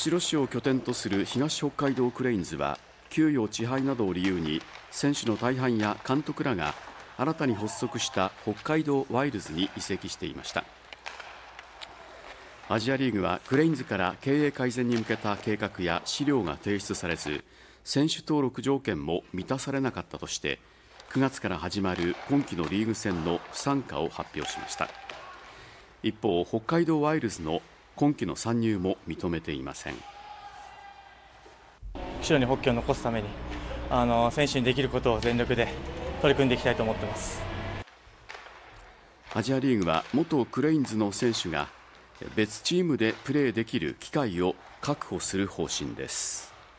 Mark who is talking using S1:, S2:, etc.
S1: 釧路市を拠点とする東北海道クレインズは給与遅配などを理由に選手の大半や監督らが新たに発足した北海道ワイルズに移籍していました。アジアリーグはクレインズから経営改善に向けた計画や資料が提出されず選手登録条件も満たされなかったとして9月から始まる今季のリーグ戦の不参加を発表しました。一方北海道ワイルズの今季の参入も認めていません。
S2: 後ろにホッケーを残すためにあの選手にできることを全力で取り組んでいきたいと思ってます。
S1: アジアリーグは元クレインズの選手が別チームでプレーできる機会を確保する方針です